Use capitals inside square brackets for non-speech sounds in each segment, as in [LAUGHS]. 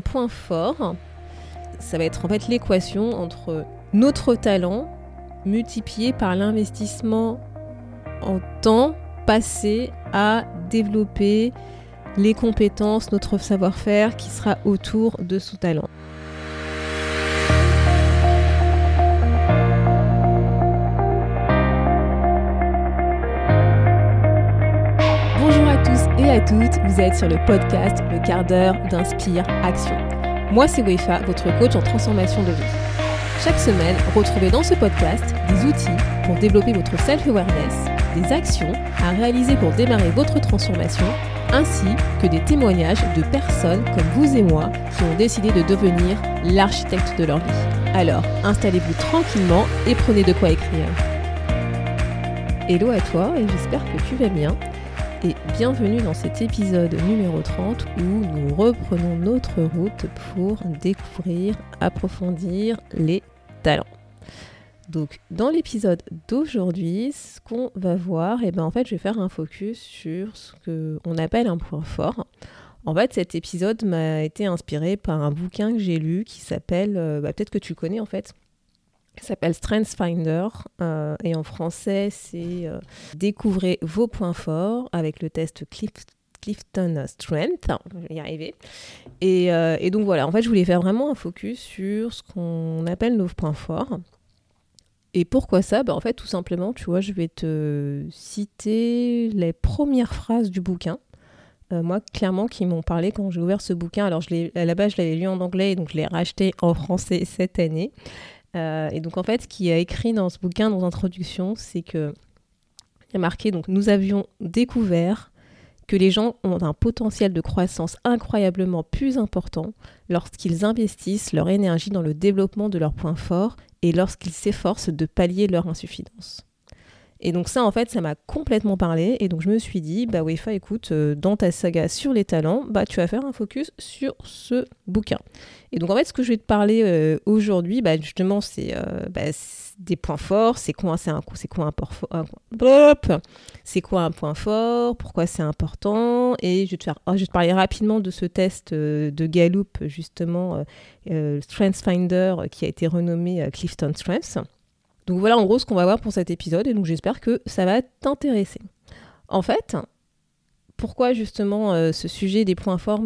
point fort, ça va être en fait l'équation entre notre talent multiplié par l'investissement en temps passé à développer les compétences, notre savoir-faire qui sera autour de ce talent. À toutes, vous êtes sur le podcast Le quart d'heure d'Inspire Action. Moi c'est Wefa, votre coach en transformation de vie. Chaque semaine, retrouvez dans ce podcast des outils pour développer votre self-awareness, des actions à réaliser pour démarrer votre transformation, ainsi que des témoignages de personnes comme vous et moi qui ont décidé de devenir l'architecte de leur vie. Alors, installez-vous tranquillement et prenez de quoi écrire. Hello à toi et j'espère que tu vas bien. Bienvenue dans cet épisode numéro 30 où nous reprenons notre route pour découvrir, approfondir les talents. Donc dans l'épisode d'aujourd'hui, ce qu'on va voir, et eh ben en fait je vais faire un focus sur ce qu'on appelle un point fort. En fait cet épisode m'a été inspiré par un bouquin que j'ai lu qui s'appelle, euh, bah, peut-être que tu connais en fait, s'appelle Strengths Finder euh, et en français c'est euh, Découvrez vos points forts avec le test Clifton Strength, je vais y arriver. Et, et, donc voilà, en fait je voulais faire vraiment un focus sur ce qu'on appelle nos points forts. Et pourquoi ça? Bah, En fait, tout simplement, tu vois, je vais te citer les premières phrases du bouquin. Euh, moi, clairement, qui m'ont parlé quand j'ai ouvert ce bouquin. Alors, à la base, je l'avais lu en anglais, donc je l'ai racheté en français cette année. Euh, et donc, en fait, ce qui a écrit dans ce bouquin, dans l'introduction, c'est que il a marqué donc nous avions découvert que les gens ont un potentiel de croissance incroyablement plus important lorsqu'ils investissent leur énergie dans le développement de leurs points forts et lorsqu'ils s'efforcent de pallier leur insuffisance. Et donc ça, en fait, ça m'a complètement parlé. Et donc je me suis dit, bah Wefa, écoute, euh, dans ta saga sur les talents, bah tu vas faire un focus sur ce bouquin. Et donc en fait, ce que je vais te parler euh, aujourd'hui, bah justement, c'est euh, bah, des points forts. C'est quoi, c'est un, c'est quoi un, c'est quoi un point fort? Pourquoi c'est important? Et je vais, te faire, oh, je vais te parler rapidement de ce test de Gallup, justement, Strengths Finder, qui a été renommé Clifton Strengths. Donc voilà en gros ce qu'on va voir pour cet épisode et donc j'espère que ça va t'intéresser. En fait, pourquoi justement euh, ce sujet des points forts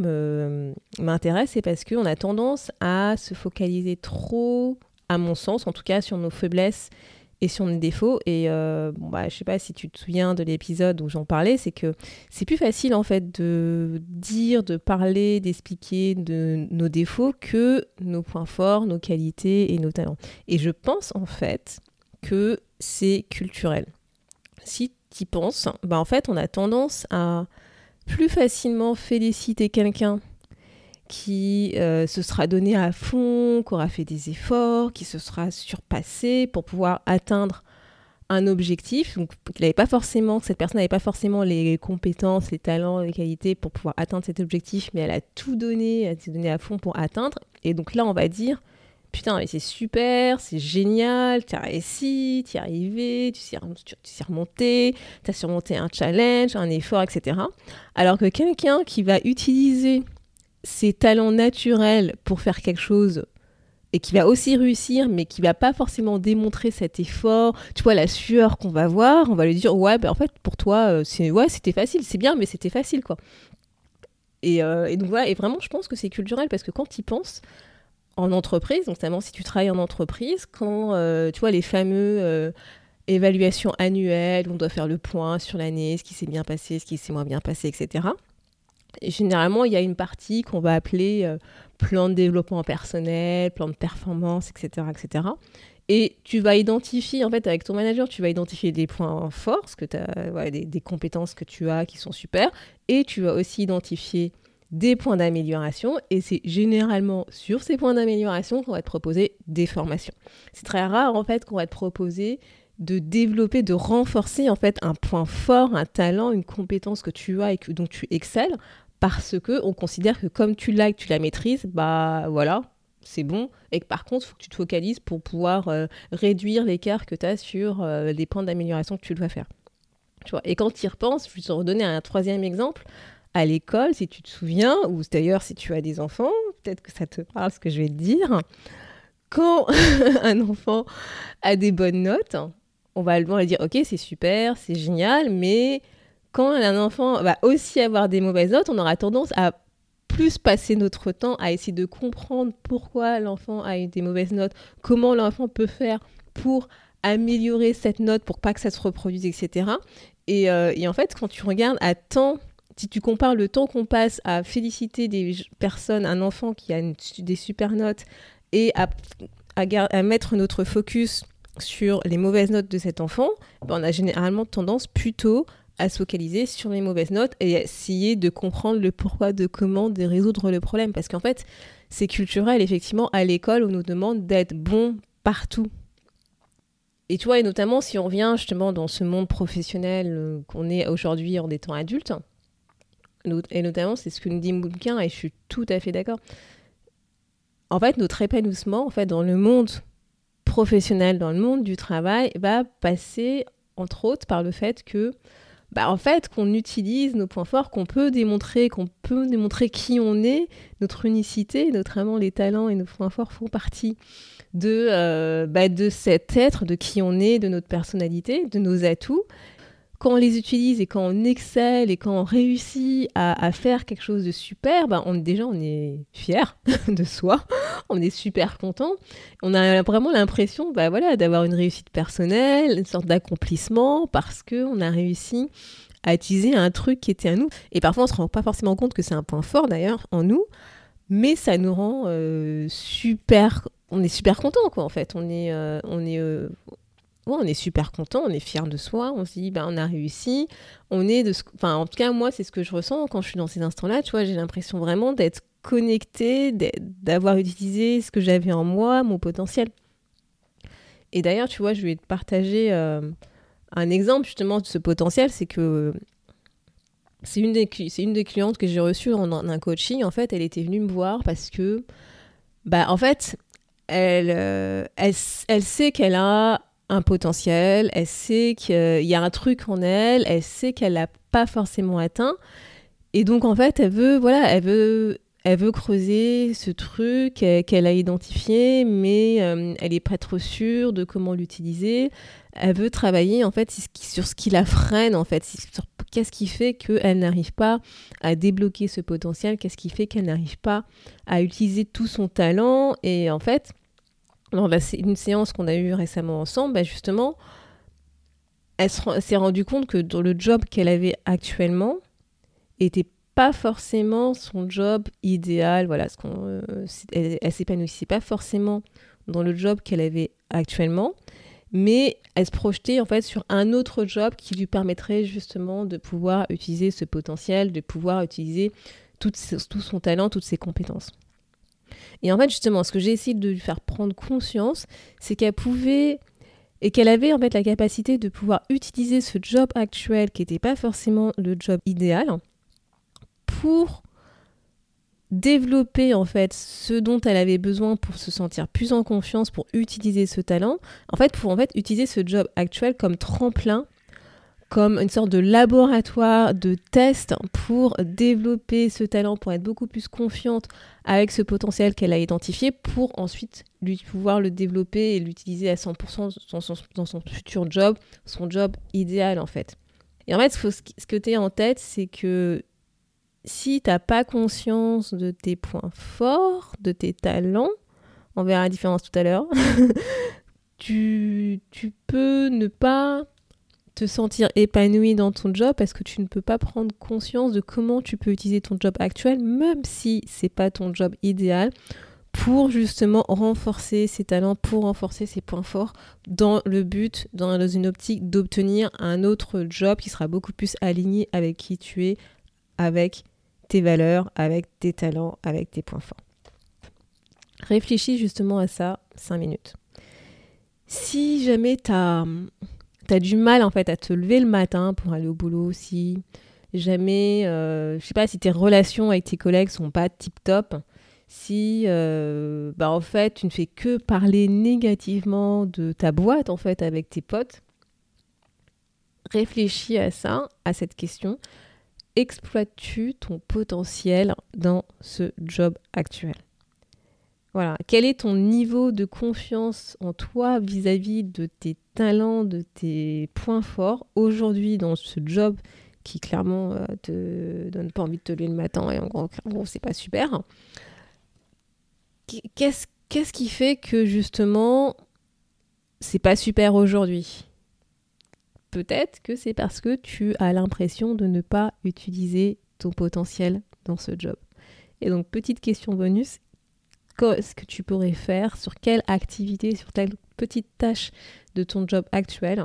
m'intéresse C'est parce qu'on a tendance à se focaliser trop, à mon sens en tout cas, sur nos faiblesses et sur nos défauts. Et euh, bon, bah, sais pas si tu te souviens de l'épisode où j'en parlais, c'est que c'est plus facile en fait de dire, de parler, d'expliquer de nos défauts que nos points forts, nos qualités et nos talents. Et je pense en fait que c'est culturel. Si tu penses, bah en fait, on a tendance à plus facilement féliciter quelqu'un qui euh, se sera donné à fond, qui aura fait des efforts, qui se sera surpassé pour pouvoir atteindre un objectif. Donc, qu'il pas forcément, cette personne n'avait pas forcément les compétences, les talents, les qualités pour pouvoir atteindre cet objectif, mais elle a tout donné, elle s'est donné à fond pour atteindre. Et donc là, on va dire, putain, mais c'est super, c'est génial, tu as réussi, tu es arrivé, tu sais remonté, tu as surmonté un challenge, un effort, etc. Alors que quelqu'un qui va utiliser ses talents naturels pour faire quelque chose et qui va aussi réussir, mais qui va pas forcément démontrer cet effort, tu vois, la sueur qu'on va voir, on va lui dire, ouais, ben en fait, pour toi, euh, c'est ouais, c'était facile, c'est bien, mais c'était facile, quoi. Et, euh, et, donc voilà, et vraiment, je pense que c'est culturel parce que quand tu y penses, en entreprise, notamment si tu travailles en entreprise, quand euh, tu vois les fameux euh, évaluations annuelles, on doit faire le point sur l'année, ce qui s'est bien passé, ce qui s'est moins bien passé, etc. Et généralement, il y a une partie qu'on va appeler euh, plan de développement personnel, plan de performance, etc., etc. Et tu vas identifier, en fait, avec ton manager, tu vas identifier des points forts, que as, des, des compétences que tu as qui sont super, et tu vas aussi identifier des points d'amélioration et c'est généralement sur ces points d'amélioration qu'on va te proposer des formations. C'est très rare en fait qu'on va te proposer de développer, de renforcer en fait un point fort, un talent, une compétence que tu as et que, dont tu excelles parce que on considère que comme tu l'as et que tu la maîtrises, bah voilà, c'est bon et que par contre, il faut que tu te focalises pour pouvoir euh, réduire l'écart que tu as sur euh, les points d'amélioration que tu dois faire. Tu vois et quand tu y repenses, je vais te redonner un troisième exemple. À l'école, si tu te souviens, ou d'ailleurs si tu as des enfants, peut-être que ça te parle ce que je vais te dire. Quand [LAUGHS] un enfant a des bonnes notes, on va lui dire ok c'est super, c'est génial, mais quand un enfant va aussi avoir des mauvaises notes, on aura tendance à plus passer notre temps à essayer de comprendre pourquoi l'enfant a eu des mauvaises notes, comment l'enfant peut faire pour améliorer cette note pour pas que ça se reproduise, etc. Euh, et, en fait, quand tu regardes à temps, si tu compares le temps qu'on passe à féliciter des personnes, un enfant qui a des super notes, et à, à, mettre notre focus sur les mauvaises notes de cet enfant, ben on a généralement tendance plutôt à se focaliser sur les mauvaises notes et essayer de comprendre le pourquoi, de comment, de résoudre le problème. Parce qu'en fait, c'est culturel, effectivement, à l'école, on nous demande d'être bon partout. Et tu vois, et notamment si on revient justement dans ce monde professionnel euh, qu'on est aujourd'hui en étant adulte, et notamment c'est ce que nous dit Moulquin, et je suis tout à fait d'accord. En fait, notre épanouissement, en fait, dans le monde professionnel, dans le monde du travail, va passer entre autres par le fait que bah, en fait, qu'on utilise nos points forts, qu'on peut démontrer, qu'on peut démontrer qui on est, notre unicité, notamment les talents et nos points forts font partie de, euh, bah, de cet être, de qui on est, de notre personnalité, de nos atouts. Quand on les utilise et quand on excelle et quand on réussit à, faire quelque chose de super, bah, on, déjà on est fier [LAUGHS] de soi, on est super content. On a vraiment l'impression bah, voilà, d'avoir une réussite personnelle, une sorte d'accomplissement parce qu'on a réussi à utiliser un truc qui était à nous. Et parfois on se rend pas forcément compte que c'est un point fort d'ailleurs en nous, mais ça nous rend euh, super on est super content quoi en fait on est euh, on est euh, on est super content on est fier de soi on se dit bah on a réussi. On est de enfin en tout cas moi c'est ce que je ressens quand je suis dans ces instants là tu vois. J'ai l'impression vraiment d'être connecté d'avoir utilisé ce que j'avais en moi mon potentiel. Et d'ailleurs tu vois je vais te partager euh, un exemple justement de ce potentiel. C'est que c'est une des une des clientes que j'ai reçues en, un coaching. En fait elle était venue me voir parce que bah en fait euh, elle, elle, sait qu'elle a un potentiel, elle sait qu'il y a un truc en elle, elle sait qu'elle l'a pas forcément atteint. Et donc, en fait, elle veut, voilà, elle veut, elle veut creuser ce truc qu'elle a identifié, mais euh, elle n'est pas trop sûre de comment l'utiliser. Elle veut travailler, en fait, sur ce qui la freine, en fait, sur qu'est-ce qui fait qu'elle n'arrive pas à débloquer ce potentiel, qu'est-ce qui fait qu'elle n'arrive pas à utiliser tout son talent. Et en fait, dans une séance qu'on a eue récemment ensemble, bah, justement, elle s'est rendue compte que dans le job qu'elle avait actuellement, n'était pas forcément son job idéal. Voilà, ce qu'on, euh, elle, elle s'épanouissait pas forcément dans le job qu'elle avait actuellement, mais elle se projetait en fait sur un autre job qui lui permettrait justement de pouvoir utiliser ce potentiel, de pouvoir utiliser tout son talent, toutes ses compétences. Et en fait, justement, ce que j'ai essayé de lui faire prendre conscience, c'est qu'elle pouvait et qu'elle avait en fait la capacité de pouvoir utiliser ce job actuel qui n'était pas forcément le job idéal pour développer en fait ce dont elle avait besoin pour se sentir plus en confiance, pour utiliser ce talent, en fait pour en fait utiliser ce job actuel comme tremplin comme une sorte de laboratoire de test pour développer ce talent, pour être beaucoup plus confiante avec ce potentiel qu'elle a identifié, pour ensuite lui pouvoir le développer et l'utiliser à 100% dans son, futur job, son job idéal en fait. Et en fait, ce que tu as en tête, c'est que si tu n'as pas conscience de tes points forts, de tes talents, on verra la différence tout à l'heure, [LAUGHS] tu peux ne pas te sentir épanoui dans ton job parce que tu ne peux pas prendre conscience de comment tu peux utiliser ton job actuel, même si c'est pas ton job idéal, pour justement renforcer ses talents, pour renforcer ses points forts, dans le but, dans une optique d'obtenir un autre job qui sera beaucoup plus aligné avec qui tu es, avec tes valeurs, avec tes talents, avec tes points forts. Réfléchis justement à ça 5 minutes. Si jamais tu as du mal en fait à te lever le matin pour aller au boulot, si jamais, euh, je sais pas, si tes relations avec tes collègues sont pas tip top, si euh, bah en fait tu ne fais que parler négativement de ta boîte en fait avec tes potes, réfléchis à ça, à cette question. exploites-tu ton potentiel dans ce job actuel? Quel est ton niveau de confiance en toi vis-à-vis de tes talents, de tes points forts aujourd'hui dans ce job qui clairement euh, te donne pas envie de te lever le matin et en gros, c'est pas super. Qu'est-ce qu'est-ce qui fait que justement c'est pas super aujourd'hui? Peut-être que c'est parce que tu as l'impression de ne pas utiliser ton potentiel dans ce job. Et donc, petite question bonus, qu'est-ce que tu pourrais faire sur quelle activité, sur telle petite tâche de ton job actuel,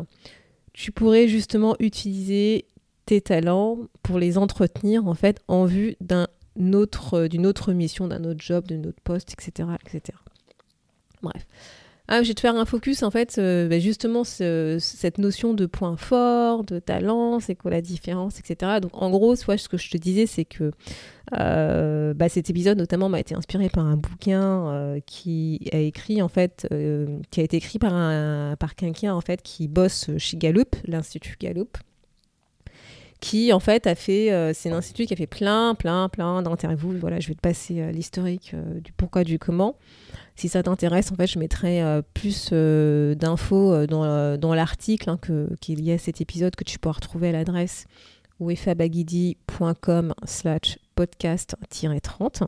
tu pourrais justement utiliser tes talents pour les entretenir en fait en vue d'un autre, d'une autre mission, d'un autre job, d'un autre poste, etc., etc. Bref. Ah, je vais te faire un focus en fait, euh, bah, justement cette notion de point fort, de talent, c'est quoi la différence, etc. Donc en gros, ce que je te disais, c'est que euh, bah, cet épisode notamment m'a été inspiré par un bouquin euh, qui a écrit en fait, qui a été écrit par un par quelqu'un en fait qui bosse chez Gallup, l'institut Gallup qui en fait a fait, c'est un institut qui a fait plein, plein, plein d'interviews. Voilà, je vais te passer l'historique du pourquoi, du comment. Si ça t'intéresse, en fait, je mettrai euh, plus euh, d'infos euh, dans, dans l'article hein, qui est lié à cet épisode que tu pourras retrouver à l'adresse wefabagidi.com slash podcast-30.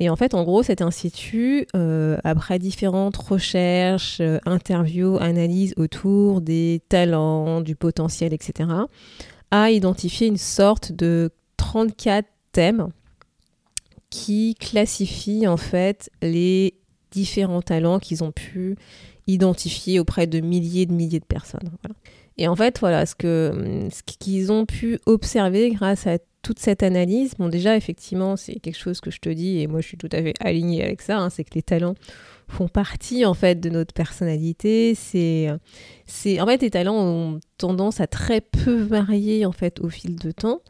Et en fait, en gros, cet institut, après différentes recherches, interviews, analyses autour des talents, du potentiel, etc., a identifié une sorte de 34 thèmes qui classifient en fait les différents talents qu'ils ont pu identifier auprès de milliers et de milliers de personnes. Et en fait, voilà, ce que ce qu'ils ont pu observer grâce à toute cette analyse, bon déjà effectivement c'est quelque chose que je te dis et moi je suis tout à fait alignée avec ça, hein, c'est que les talents font partie en fait de notre personnalité. C'est, c'est en fait les talents ont tendance à très peu varier en fait au fil de temps.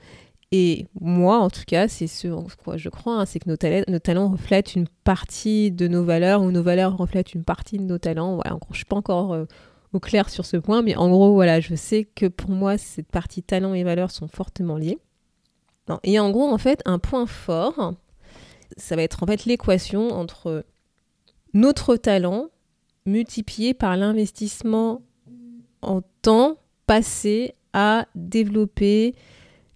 Et moi, en tout cas, c'est ce en quoi je crois, hein, c'est que nos, nos, talents reflètent une partie de nos valeurs, ou nos valeurs reflètent une partie de nos talents. Voilà, je ne suis pas encore euh, au clair sur ce point, mais en gros, voilà, je sais que pour moi, cette partie talents et valeurs sont fortement liées. et en gros, en fait, un point fort, ça va être en fait l'équation entre notre talent multiplié par l'investissement en temps passé à développer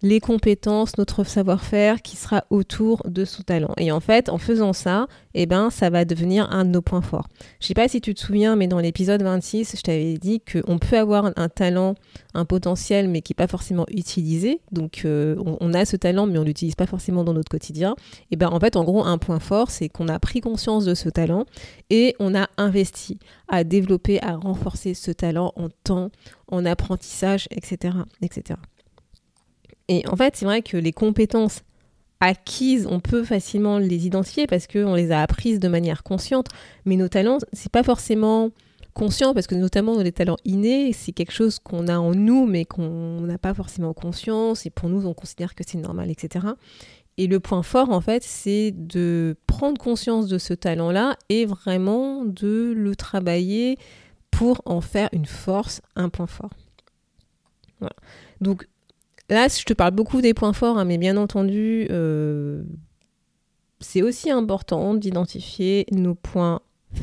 les compétences, notre savoir-faire qui sera autour de ce talent. Et en fait, en faisant ça, eh ben, ça va devenir un de nos points forts. Je sais pas si tu te souviens, mais dans l'épisode 26, je t'avais dit qu'on peut avoir un talent, un potentiel, mais qui n'est pas forcément utilisé. Donc, euh, on, a ce talent, mais on l'utilise pas forcément dans notre quotidien. Et ben, en fait, en gros, un point fort, c'est qu'on a pris conscience de ce talent et on a investi à développer, à renforcer ce talent en temps, en apprentissage, etc., etc. Et en fait, c'est vrai que les compétences acquises, on peut facilement les identifier parce qu'on les a apprises de manière consciente, mais nos talents, c'est pas forcément conscient parce que notamment les talents innés, c'est quelque chose qu'on a en nous mais qu'on n'a pas forcément conscience et pour nous on considère que c'est normal, etc. Et le point fort en fait, c'est de prendre conscience de ce talent-là et vraiment de le travailler pour en faire une force, un point fort. Voilà. Donc Là, je te parle beaucoup des points forts, hein, mais bien entendu, euh, c'est aussi important d'identifier nos points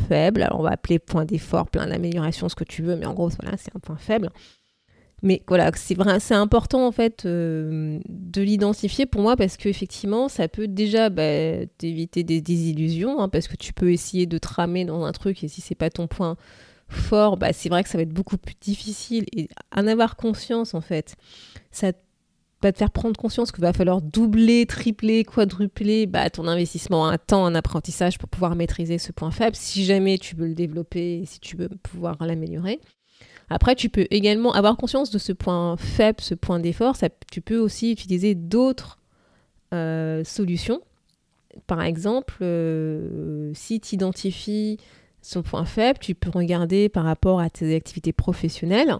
faibles. Alors, on va appeler points d'effort, plein d'amélioration, ce que tu veux, mais en gros, voilà, c'est un point faible. Mais voilà, c'est c'est important en fait euh, de l'identifier pour moi parce qu'effectivement, ça peut déjà bah, t'éviter des désillusions hein, parce que tu peux essayer de tramer dans un truc et si c'est pas ton point fort, bah, c'est vrai que ça va être beaucoup plus difficile et en avoir conscience en fait, ça va te faire prendre conscience qu'il va falloir doubler, tripler, quadrupler bah, ton investissement en temps, en apprentissage pour pouvoir maîtriser ce point faible, si jamais tu veux le développer, si tu veux pouvoir l'améliorer. Après, tu peux également avoir conscience de ce point faible, ce point d'effort. Tu peux aussi utiliser d'autres euh, solutions. Par exemple, euh, si tu identifies son point faible, tu peux regarder par rapport à tes activités professionnelles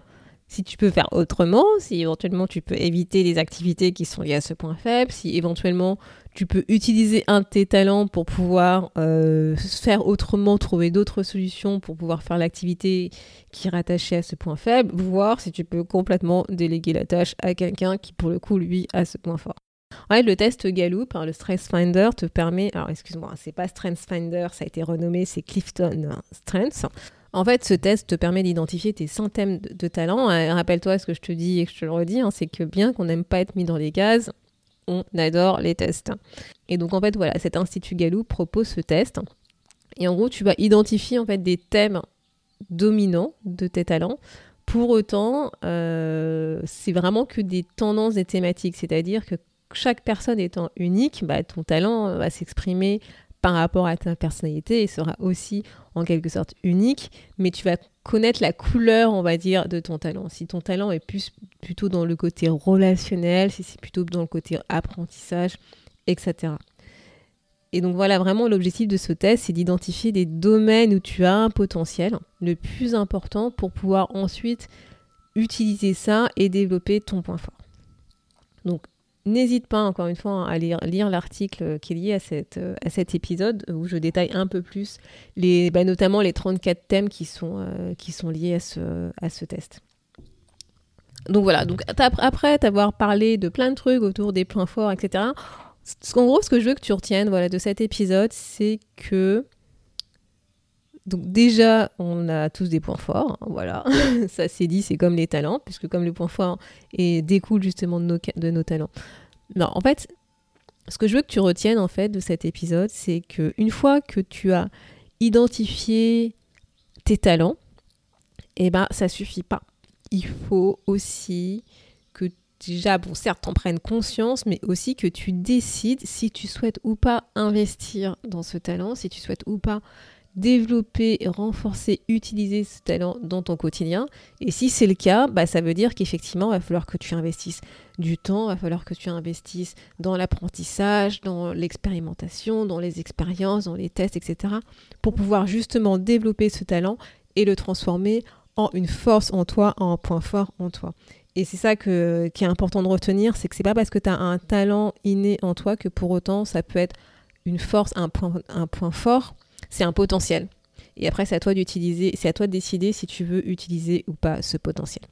si tu peux faire autrement, si éventuellement tu peux éviter les activités qui sont liées à ce point faible, si éventuellement tu peux utiliser un de tes talents pour pouvoir euh, faire autrement, trouver d'autres solutions pour pouvoir faire l'activité qui est rattachée à ce point faible, voir si tu peux complètement déléguer la tâche à quelqu'un qui pour le coup lui a ce point fort. Ouais, le test Gallup, hein, le Stress Finder, te permet. Alors, excuse-moi, c'est pas Strength Finder, ça a été renommé, c'est Clifton Strengths. En fait, ce test te permet d'identifier tes centaines de, talents. Euh, rappelle-toi ce que je te dis et que je te le redis, hein, c'est que bien qu'on n'aime pas être mis dans les cases, on adore les tests. Et donc, en fait, voilà, cet institut Gallup propose ce test. Et en gros, tu vas identifier en fait des thèmes dominants de tes talents. Pour autant, euh, c'est vraiment que des tendances et thématiques, c'est-à-dire que chaque personne étant unique, bah, ton talent va s'exprimer par rapport à ta personnalité et sera aussi en quelque sorte unique, mais tu vas connaître la couleur, on va dire, de ton talent. Si ton talent est plus plutôt dans le côté relationnel, si c'est plutôt dans le côté apprentissage, etc. Et donc voilà, vraiment l'objectif de ce test, c'est d'identifier des domaines où tu as un potentiel, le plus important pour pouvoir ensuite utiliser ça et développer ton point fort. Donc n'hésite pas encore une fois à lire, l'article qui est lié à, cet épisode où je détaille un peu plus les, bah, notamment les 34 thèmes qui sont, euh, liés à ce, à ce test. Donc voilà, donc après t'avoir parlé de plein de trucs autour des points forts, etc., en gros, ce que je veux que tu retiennes voilà, de cet épisode, c'est que. Donc, déjà, on a tous des points forts. Hein, voilà, [LAUGHS] ça c'est dit, c'est comme les talents, puisque comme le point fort et découle justement de nos, de nos talents. Non, en fait, ce que je veux que tu retiennes en fait de cet épisode, c'est que une fois que tu as identifié tes talents, eh ben ça suffit pas. Il faut aussi déjà, bon, certes, t'en prennes conscience, mais aussi que tu décides si tu souhaites ou pas investir dans ce talent, si tu souhaites ou pas développer, renforcer, utiliser ce talent dans ton quotidien. Et si c'est le cas, bah, ça veut dire qu'effectivement, il va falloir que tu investisses du temps, il va falloir que tu investisses dans l'apprentissage, dans l'expérimentation, dans les expériences, dans les tests, etc. pour pouvoir justement développer ce talent et le transformer en une force en toi, en un point fort en toi. Et c'est ça qui est important de retenir, c'est que c'est pas parce que tu as un talent inné en toi que pour autant ça peut être une force, un point, un point fort, c'est un potentiel. Et après, c'est à toi d'utiliser, c'est à toi de décider si tu veux utiliser ou pas ce potentiel.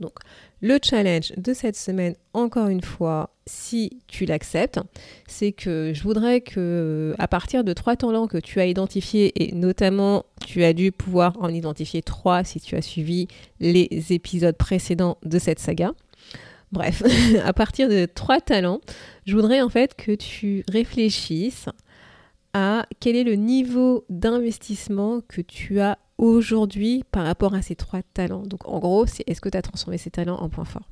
Donc, le challenge de cette semaine, encore une fois, si tu l'acceptes, c'est que je voudrais que, à partir de trois talents que tu as identifiés, et notamment tu as dû pouvoir en identifier trois si tu as suivi les épisodes précédents de cette saga. Bref, [LAUGHS] à partir de trois talents, je voudrais en fait que tu réfléchisses à quel est le niveau d'investissement que tu as aujourd'hui par rapport à ces trois talents. Donc en gros, c'est est-ce que tu as transformé ces talents en points forts?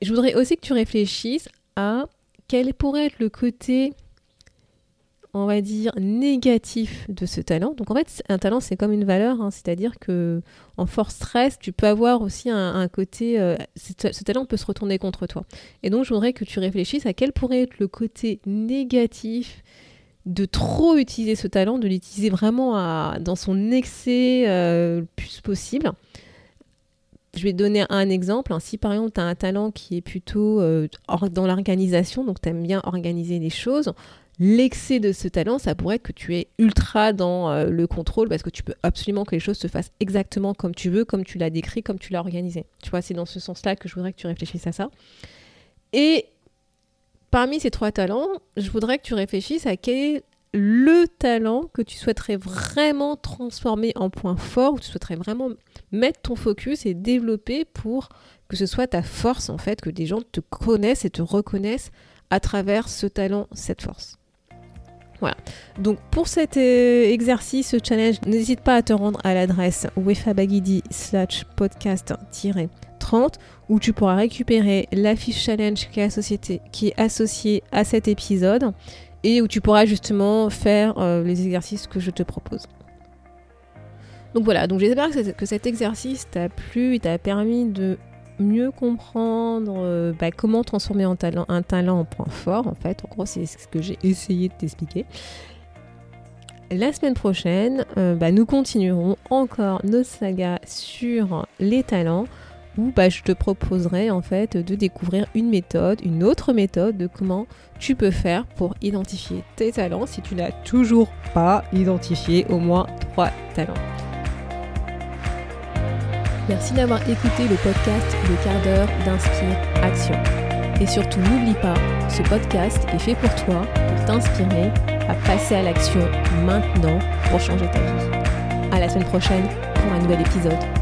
Je voudrais aussi que tu réfléchisses à quel pourrait être le côté, on va dire, négatif de ce talent. Donc en fait, un talent, c'est comme une valeur, hein. c'est-à-dire que en force stress, tu peux avoir aussi un, côté, euh, ce talent peut se retourner contre toi. Et donc je voudrais que tu réfléchisses à quel pourrait être le côté négatif de trop utiliser ce talent, de l'utiliser vraiment dans son excès euh, le plus possible. Je vais donner un exemple. Si par exemple tu as un talent qui est plutôt euh, dans l'organisation, donc tu aimes bien organiser les choses, l'excès de ce talent, ça pourrait être que tu es ultra dans euh, le contrôle parce que tu peux absolument que les choses se fassent exactement comme tu veux, comme tu l'as décrit, comme tu l'as organisé. Tu vois, c'est dans ce sens-là que je voudrais que tu réfléchisses à ça. Et Parmi ces trois talents, je voudrais que tu réfléchisses à quel est le talent que tu souhaiterais vraiment transformer en point fort, où tu souhaiterais vraiment mettre ton focus et développer pour que ce soit ta force en fait, que des gens te connaissent et te reconnaissent à travers ce talent, cette force. Voilà. Donc pour cet euh, exercice, ce challenge, n'hésite pas à te rendre à l'adresse wefabagidi slash podcast-30 où tu pourras récupérer la fiche challenge qui est, qui est associée à cet épisode et où tu pourras justement faire euh, les exercices que je te propose. Donc voilà, donc j'espère que, cet exercice t'a plu et t'a permis de mieux comprendre euh, bah, comment transformer un talent, en point fort, en fait. En gros, c'est ce que j'ai essayé de t'expliquer. La semaine prochaine, euh, bah, nous continuerons encore nos sagas sur les talents bah, je te proposerai en fait de découvrir une méthode, une autre méthode de comment tu peux faire pour identifier tes talents si tu n'as toujours pas identifié au moins trois talents. Merci d'avoir écouté le podcast Le quart d'heure d'Inspire Action. Et surtout, n'oublie pas, ce podcast est fait pour toi, pour t'inspirer à passer à l'action maintenant pour changer ta vie. À la semaine prochaine pour un nouvel épisode.